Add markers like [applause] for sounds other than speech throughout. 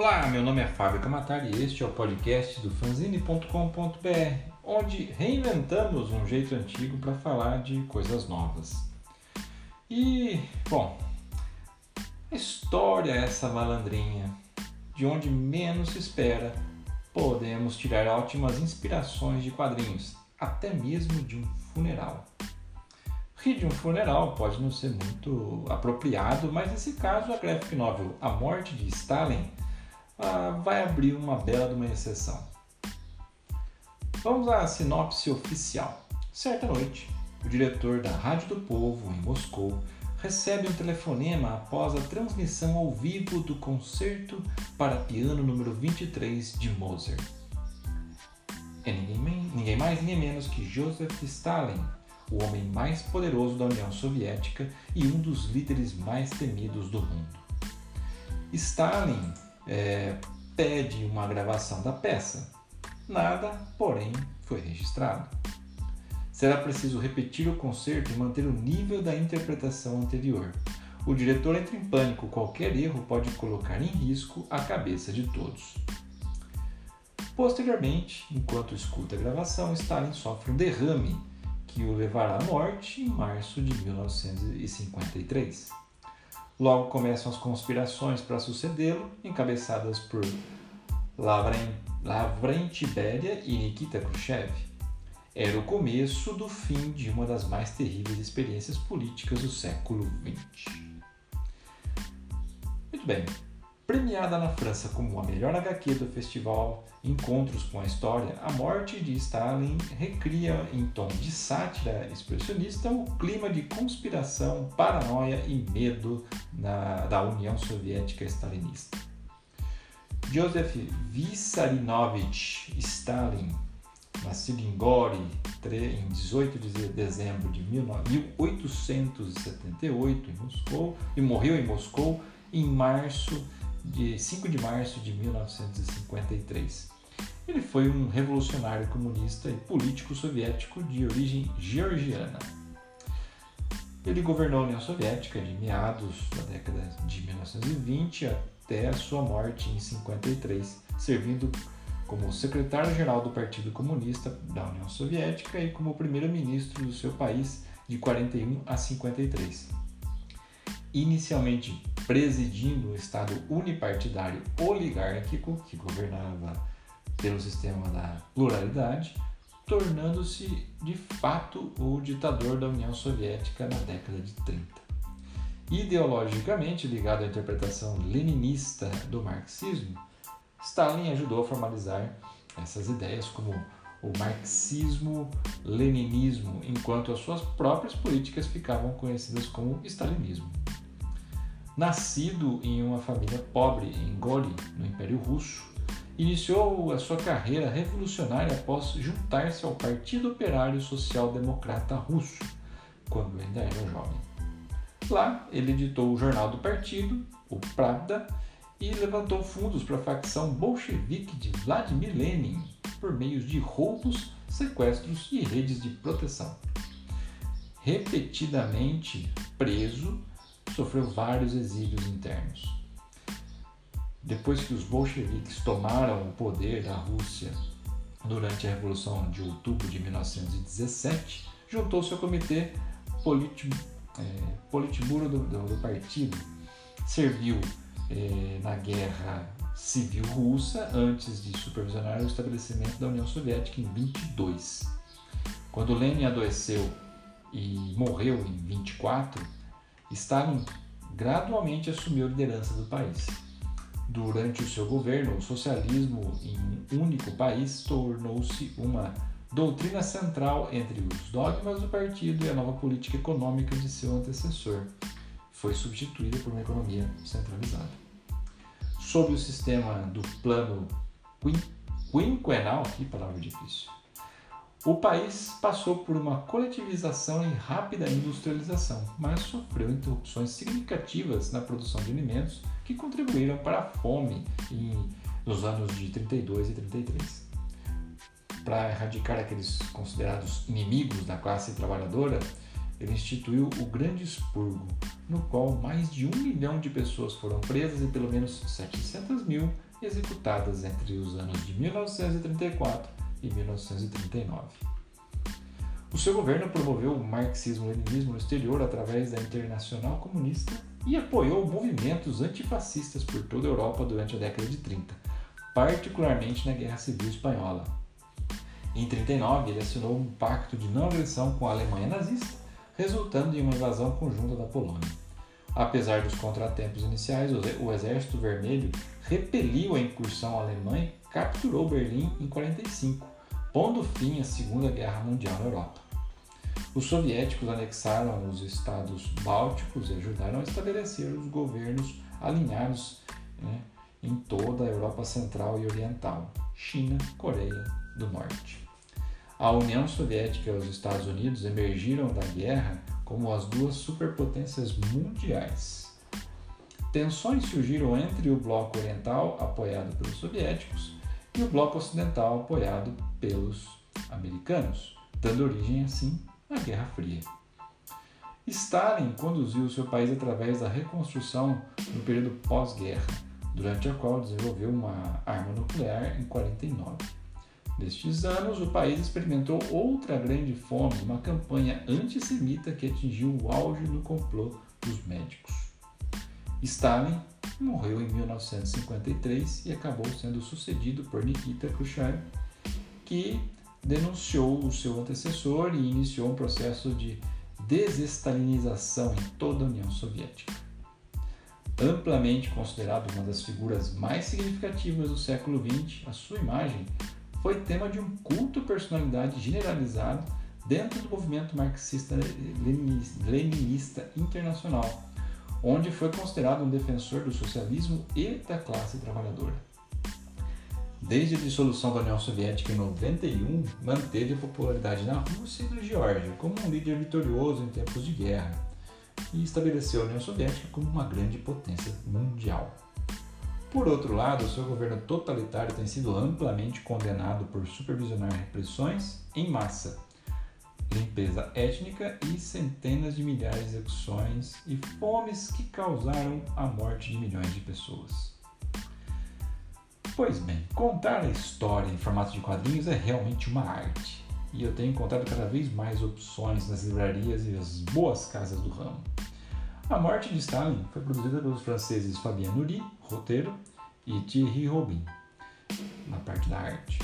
Olá, meu nome é Fábio Camatari e este é o podcast do fanzine.com.br, onde reinventamos um jeito antigo para falar de coisas novas. E, bom, história é essa malandrinha, de onde menos se espera, podemos tirar ótimas inspirações de quadrinhos, até mesmo de um funeral. Rir de um funeral pode não ser muito apropriado, mas nesse caso a graphic novel A Morte de Stalin vai abrir uma bela de uma exceção. Vamos à sinopse oficial. Certa noite, o diretor da Rádio do Povo, em Moscou, recebe um telefonema após a transmissão ao vivo do concerto para piano número 23 de Mozart. É ninguém, ninguém mais, ninguém menos que Joseph Stalin, o homem mais poderoso da União Soviética e um dos líderes mais temidos do mundo. Stalin é, pede uma gravação da peça. Nada, porém, foi registrado. Será preciso repetir o concerto e manter o nível da interpretação anterior. O diretor entra em pânico, qualquer erro pode colocar em risco a cabeça de todos. Posteriormente, enquanto escuta a gravação, Stalin sofre um derrame que o levará à morte em março de 1953. Logo começam as conspirações para sucedê-lo, encabeçadas por Lavrent Beria e Nikita Khrushchev. Era o começo do fim de uma das mais terríveis experiências políticas do século XX. Muito bem, Premiada na França como a melhor HQ do festival Encontros com a História, A Morte de Stalin recria em tom de sátira expressionista o clima de conspiração, paranoia e medo na, da União Soviética Stalinista. Joseph Vissarinovich Stalin, nascido em Gori em 18 de dezembro de 1878 em Moscou e morreu em Moscou em março de 5 de março de 1953. Ele foi um revolucionário comunista e político soviético de origem georgiana. Ele governou a União Soviética de meados da década de 1920 até a sua morte em 53, servindo como secretário-geral do Partido Comunista da União Soviética e como primeiro-ministro do seu país de 41 a 53. Inicialmente presidindo um Estado unipartidário oligárquico que governava pelo sistema da pluralidade, tornando-se de fato o ditador da União Soviética na década de 30. Ideologicamente ligado à interpretação leninista do marxismo, Stalin ajudou a formalizar essas ideias como o marxismo-leninismo, enquanto as suas próprias políticas ficavam conhecidas como stalinismo. Nascido em uma família pobre em Goli, no Império Russo, iniciou a sua carreira revolucionária após juntar-se ao Partido Operário Social Democrata Russo, quando ainda era jovem. Lá, ele editou o jornal do partido, o Pravda, e levantou fundos para a facção bolchevique de Vladimir Lenin por meio de roubos, sequestros e redes de proteção. Repetidamente preso, sofreu vários exílios internos. Depois que os bolcheviques tomaram o poder da Rússia durante a Revolução de Outubro de 1917, juntou-se ao Comitê é, Politburo do, do, do, partido. Serviu é, na Guerra Civil Russa antes de supervisionar o estabelecimento da União Soviética em 22. Quando Lenin adoeceu e morreu em 24, Stalin gradualmente assumiu a liderança do país. Durante o seu governo, o socialismo em um único país tornou-se uma doutrina central entre os dogmas do partido e a nova política econômica de seu antecessor. Foi substituída por uma economia centralizada. Sob o sistema do plano quinquenal, que palavra difícil, o país passou por uma coletivização e rápida industrialização, mas sofreu interrupções significativas na produção de alimentos que contribuíram para a fome em, nos anos de 32 e 33. Para erradicar aqueles considerados inimigos da classe trabalhadora, ele instituiu o Grande Expurgo, no qual mais de um milhão de pessoas foram presas e pelo menos 700 mil executadas entre os anos de 1934 e 1939. O seu governo promoveu o marxismo-leninismo no exterior através da Internacional Comunista e apoiou movimentos antifascistas por toda a Europa durante a década de 30, particularmente na Guerra Civil Espanhola. Em 39, ele assinou um pacto de não agressão com a Alemanha nazista, resultando em uma invasão conjunta da Polônia. Apesar dos contratempos iniciais, o Exército Vermelho repeliu a incursão alemã e capturou Berlim em 45, pondo fim à Segunda Guerra Mundial na Europa. Os soviéticos anexaram os estados bálticos e ajudaram a estabelecer os governos alinhados né, em toda a Europa Central e Oriental, China, Coreia do Norte. A União Soviética e os Estados Unidos emergiram da guerra como as duas superpotências mundiais. Tensões surgiram entre o bloco oriental, apoiado pelos soviéticos, e o bloco ocidental, apoiado pelos americanos, dando origem, assim, à Guerra Fria. Stalin conduziu seu país através da reconstrução no período pós-guerra, durante a qual desenvolveu uma arma nuclear em 49. Nestes anos, o país experimentou outra grande fome, uma campanha antissemita que atingiu o auge no complô dos médicos. Stalin morreu em 1953 e acabou sendo sucedido por Nikita Khrushchev, que denunciou o seu antecessor e iniciou um processo de desestalinização em toda a União Soviética. Amplamente considerado uma das figuras mais significativas do século XX, a sua imagem foi tema de um culto personalidade generalizado dentro do movimento marxista-leninista internacional, onde foi considerado um defensor do socialismo e da classe trabalhadora. Desde a dissolução da União Soviética em 91, manteve a popularidade na Rússia e na Geórgia como um líder vitorioso em tempos de guerra e estabeleceu a União Soviética como uma grande potência mundial. Por outro lado, seu governo totalitário tem sido amplamente condenado por supervisionar repressões em massa, limpeza étnica e centenas de milhares de execuções e fomes que causaram a morte de milhões de pessoas. Pois bem, contar a história em formato de quadrinhos é realmente uma arte, e eu tenho encontrado cada vez mais opções nas livrarias e as boas casas do ramo. A Morte de Stalin foi produzida pelos franceses Fabien Nury, roteiro, e Thierry Robin, na parte da arte.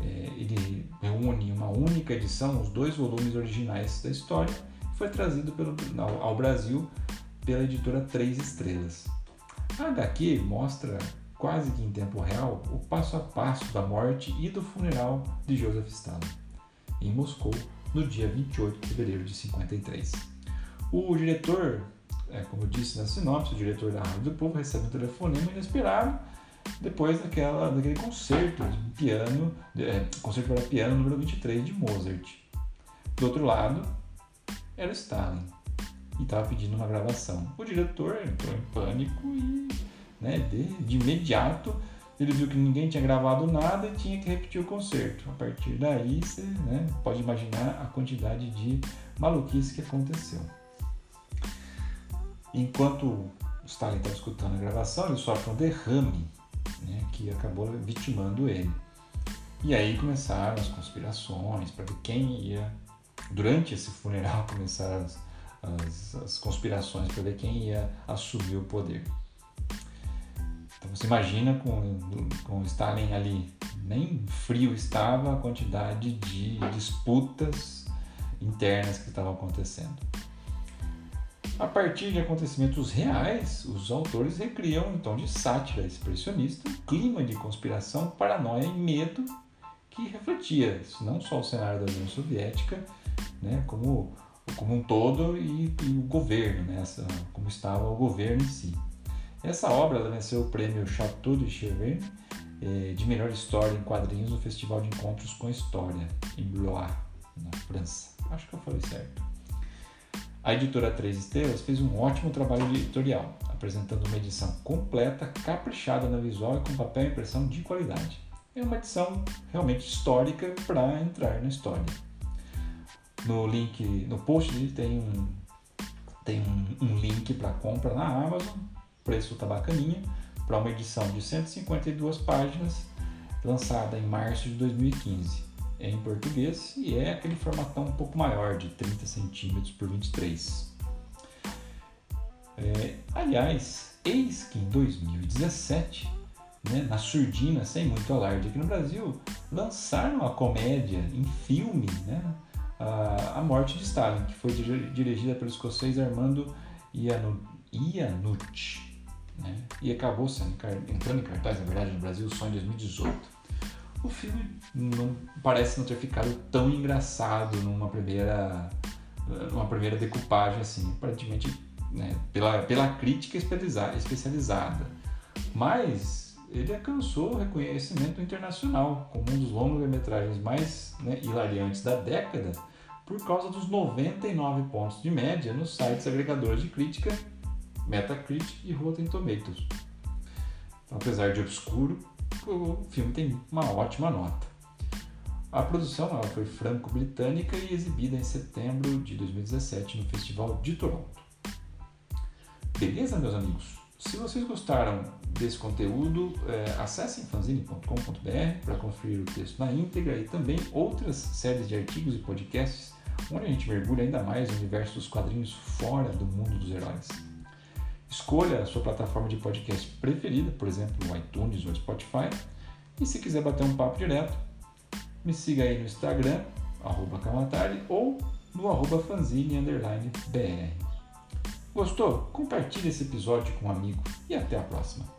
É, ele reúne uma única edição os dois volumes originais da história e foi trazido pelo, ao, ao Brasil pela editora Três Estrelas. A HQ mostra quase que em tempo real o passo a passo da morte e do funeral de Joseph Stalin, em Moscou, no dia 28 de fevereiro de 53. O diretor é, como eu disse na sinopse, o diretor da Rádio do Povo recebe um telefonema inesperado depois daquela, daquele concerto de piano, é, concerto para piano número 23 de Mozart. Do outro lado, era Stalin e estava pedindo uma gravação. O diretor entrou em pânico e, né, de, de imediato, ele viu que ninguém tinha gravado nada e tinha que repetir o concerto. A partir daí, você né, pode imaginar a quantidade de maluquice que aconteceu. Enquanto o Stalin estava escutando a gravação, ele sofre um derrame né, que acabou vitimando ele. E aí começaram as conspirações para ver quem ia. Durante esse funeral [laughs] começaram as, as, as conspirações para ver quem ia assumir o poder. Então você imagina com, com Stalin ali, nem frio estava a quantidade de disputas internas que estavam acontecendo. A partir de acontecimentos reais, os autores recriam um tom de sátira expressionista, um clima de conspiração, paranoia e medo que refletia não só o cenário da União Soviética, né, como, como um todo e, e o governo, né, essa, como estava o governo em si. Essa obra venceu o prêmio Chateau de Cheverne eh, de melhor história em quadrinhos no Festival de Encontros com História, em Blois, na França. Acho que eu falei certo. A editora Três Estrelas fez um ótimo trabalho editorial, apresentando uma edição completa, caprichada na visual e com papel e impressão de qualidade. É uma edição realmente histórica para entrar na história. No link, no post tem um, tem um, um link para compra na Amazon, preço tá bacaninha, para uma edição de 152 páginas, lançada em março de 2015. É em português e é aquele formatão um pouco maior, de 30 centímetros por 23. É, aliás, eis que em 2017, né, na surdina, sem muito alarde aqui no Brasil, lançaram a comédia em filme, né, a, a Morte de Stalin, que foi dirigida pelo escocês Armando Iannucci. Né, e acabou sendo, entrando em cartaz, na verdade, no Brasil só em 2018. O filme não parece não ter ficado tão engraçado numa primeira, numa primeira decupagem assim. Aparentemente né, pela, pela crítica especializada. Mas ele alcançou reconhecimento internacional como um dos longas-metragens mais né, hilariantes da década por causa dos 99 pontos de média nos sites agregadores de crítica Metacritic e Rotten Tomatoes. Então, apesar de obscuro, o filme tem uma ótima nota. A produção ela foi franco-britânica e exibida em setembro de 2017 no Festival de Toronto. Beleza, meus amigos? Se vocês gostaram desse conteúdo, é, acessem fanzine.com.br para conferir o texto na íntegra e também outras séries de artigos e podcasts onde a gente mergulha ainda mais no universo dos quadrinhos fora do mundo dos heróis. Escolha a sua plataforma de podcast preferida, por exemplo, no iTunes ou Spotify. E se quiser bater um papo direto, me siga aí no Instagram, arroba ou no arroba fanzine_br. Gostou? Compartilhe esse episódio com um amigo e até a próxima.